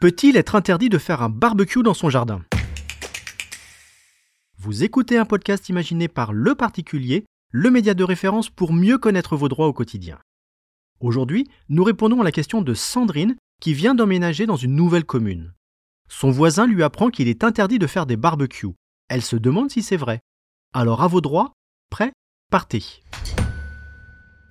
Peut-il être interdit de faire un barbecue dans son jardin? Vous écoutez un podcast imaginé par Le Particulier, le média de référence pour mieux connaître vos droits au quotidien. Aujourd'hui, nous répondons à la question de Sandrine qui vient d'emménager dans une nouvelle commune. Son voisin lui apprend qu'il est interdit de faire des barbecues. Elle se demande si c'est vrai. Alors à vos droits, prêt Partez.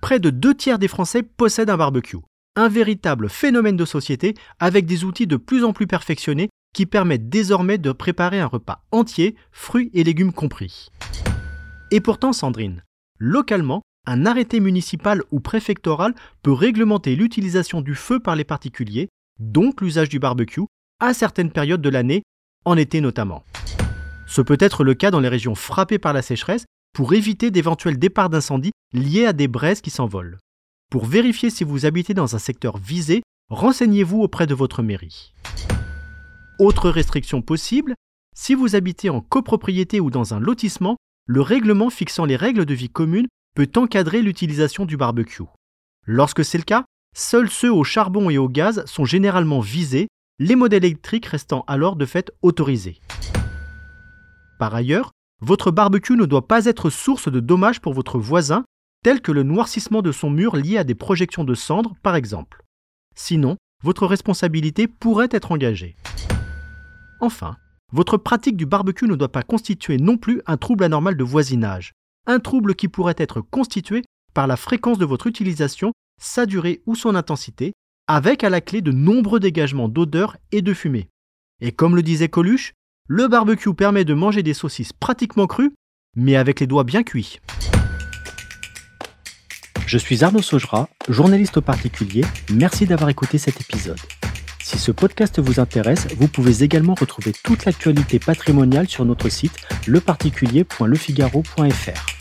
Près de deux tiers des Français possèdent un barbecue un véritable phénomène de société avec des outils de plus en plus perfectionnés qui permettent désormais de préparer un repas entier, fruits et légumes compris. Et pourtant, Sandrine, localement, un arrêté municipal ou préfectoral peut réglementer l'utilisation du feu par les particuliers, donc l'usage du barbecue, à certaines périodes de l'année, en été notamment. Ce peut être le cas dans les régions frappées par la sécheresse pour éviter d'éventuels départs d'incendie liés à des braises qui s'envolent. Pour vérifier si vous habitez dans un secteur visé, renseignez-vous auprès de votre mairie. Autre restriction possible, si vous habitez en copropriété ou dans un lotissement, le règlement fixant les règles de vie commune peut encadrer l'utilisation du barbecue. Lorsque c'est le cas, seuls ceux au charbon et au gaz sont généralement visés, les modèles électriques restant alors de fait autorisés. Par ailleurs, votre barbecue ne doit pas être source de dommages pour votre voisin tels que le noircissement de son mur lié à des projections de cendres, par exemple. Sinon, votre responsabilité pourrait être engagée. Enfin, votre pratique du barbecue ne doit pas constituer non plus un trouble anormal de voisinage, un trouble qui pourrait être constitué par la fréquence de votre utilisation, sa durée ou son intensité, avec à la clé de nombreux dégagements d'odeur et de fumée. Et comme le disait Coluche, le barbecue permet de manger des saucisses pratiquement crues, mais avec les doigts bien cuits. Je suis Arnaud Saugera, journaliste au particulier. Merci d'avoir écouté cet épisode. Si ce podcast vous intéresse, vous pouvez également retrouver toute l'actualité patrimoniale sur notre site leparticulier.lefigaro.fr.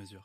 mesure.